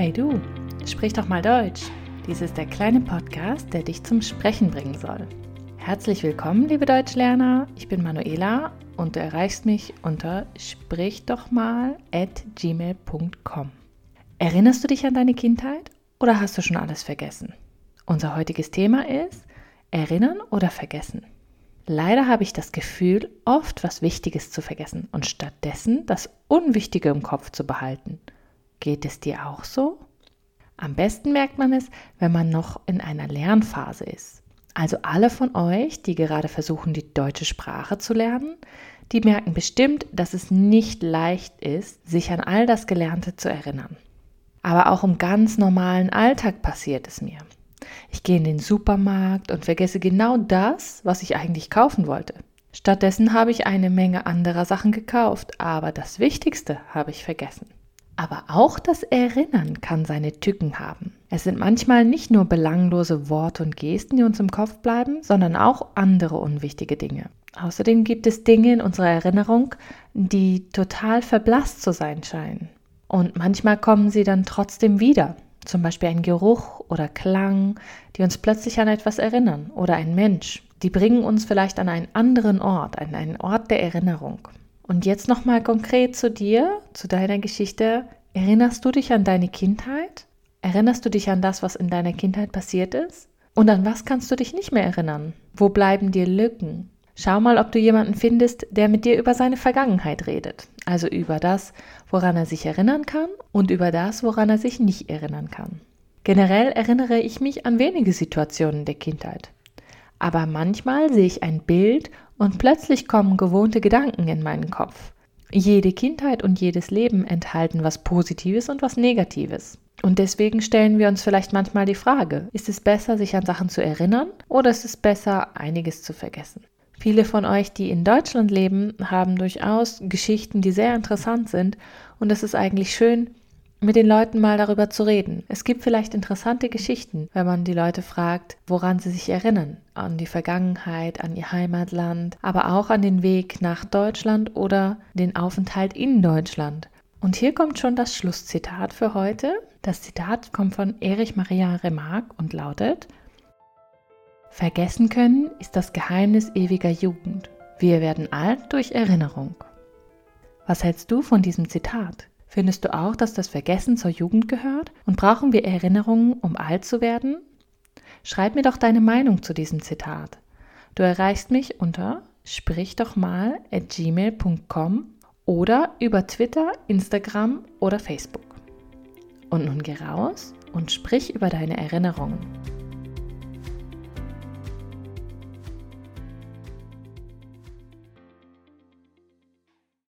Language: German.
Hey du, sprich doch mal Deutsch. Dies ist der kleine Podcast, der dich zum Sprechen bringen soll. Herzlich willkommen, liebe Deutschlerner. Ich bin Manuela und du erreichst mich unter sprichdochmal@gmail.com. Erinnerst du dich an deine Kindheit oder hast du schon alles vergessen? Unser heutiges Thema ist Erinnern oder vergessen. Leider habe ich das Gefühl, oft was Wichtiges zu vergessen und stattdessen das Unwichtige im Kopf zu behalten. Geht es dir auch so? Am besten merkt man es, wenn man noch in einer Lernphase ist. Also alle von euch, die gerade versuchen, die deutsche Sprache zu lernen, die merken bestimmt, dass es nicht leicht ist, sich an all das Gelernte zu erinnern. Aber auch im ganz normalen Alltag passiert es mir. Ich gehe in den Supermarkt und vergesse genau das, was ich eigentlich kaufen wollte. Stattdessen habe ich eine Menge anderer Sachen gekauft, aber das Wichtigste habe ich vergessen. Aber auch das Erinnern kann seine Tücken haben. Es sind manchmal nicht nur belanglose Worte und Gesten, die uns im Kopf bleiben, sondern auch andere unwichtige Dinge. Außerdem gibt es Dinge in unserer Erinnerung, die total verblasst zu sein scheinen. Und manchmal kommen sie dann trotzdem wieder zum Beispiel ein Geruch oder Klang, die uns plötzlich an etwas erinnern oder ein Mensch. Die bringen uns vielleicht an einen anderen Ort, an einen Ort der Erinnerung. Und jetzt nochmal konkret zu dir, zu deiner Geschichte. Erinnerst du dich an deine Kindheit? Erinnerst du dich an das, was in deiner Kindheit passiert ist? Und an was kannst du dich nicht mehr erinnern? Wo bleiben dir Lücken? Schau mal, ob du jemanden findest, der mit dir über seine Vergangenheit redet. Also über das, woran er sich erinnern kann und über das, woran er sich nicht erinnern kann. Generell erinnere ich mich an wenige Situationen der Kindheit. Aber manchmal sehe ich ein Bild und plötzlich kommen gewohnte Gedanken in meinen Kopf. Jede Kindheit und jedes Leben enthalten was Positives und was Negatives. Und deswegen stellen wir uns vielleicht manchmal die Frage, ist es besser, sich an Sachen zu erinnern oder ist es besser, einiges zu vergessen? Viele von euch, die in Deutschland leben, haben durchaus Geschichten, die sehr interessant sind. Und es ist eigentlich schön, mit den Leuten mal darüber zu reden. Es gibt vielleicht interessante Geschichten, wenn man die Leute fragt, woran sie sich erinnern. An die Vergangenheit, an ihr Heimatland, aber auch an den Weg nach Deutschland oder den Aufenthalt in Deutschland. Und hier kommt schon das Schlusszitat für heute. Das Zitat kommt von Erich Maria Remarque und lautet, Vergessen können ist das Geheimnis ewiger Jugend. Wir werden alt durch Erinnerung. Was hältst du von diesem Zitat? Findest du auch, dass das Vergessen zur Jugend gehört? Und brauchen wir Erinnerungen, um alt zu werden? Schreib mir doch deine Meinung zu diesem Zitat. Du erreichst mich unter sprich doch mal at gmail.com oder über Twitter, Instagram oder Facebook. Und nun geh raus und sprich über deine Erinnerungen.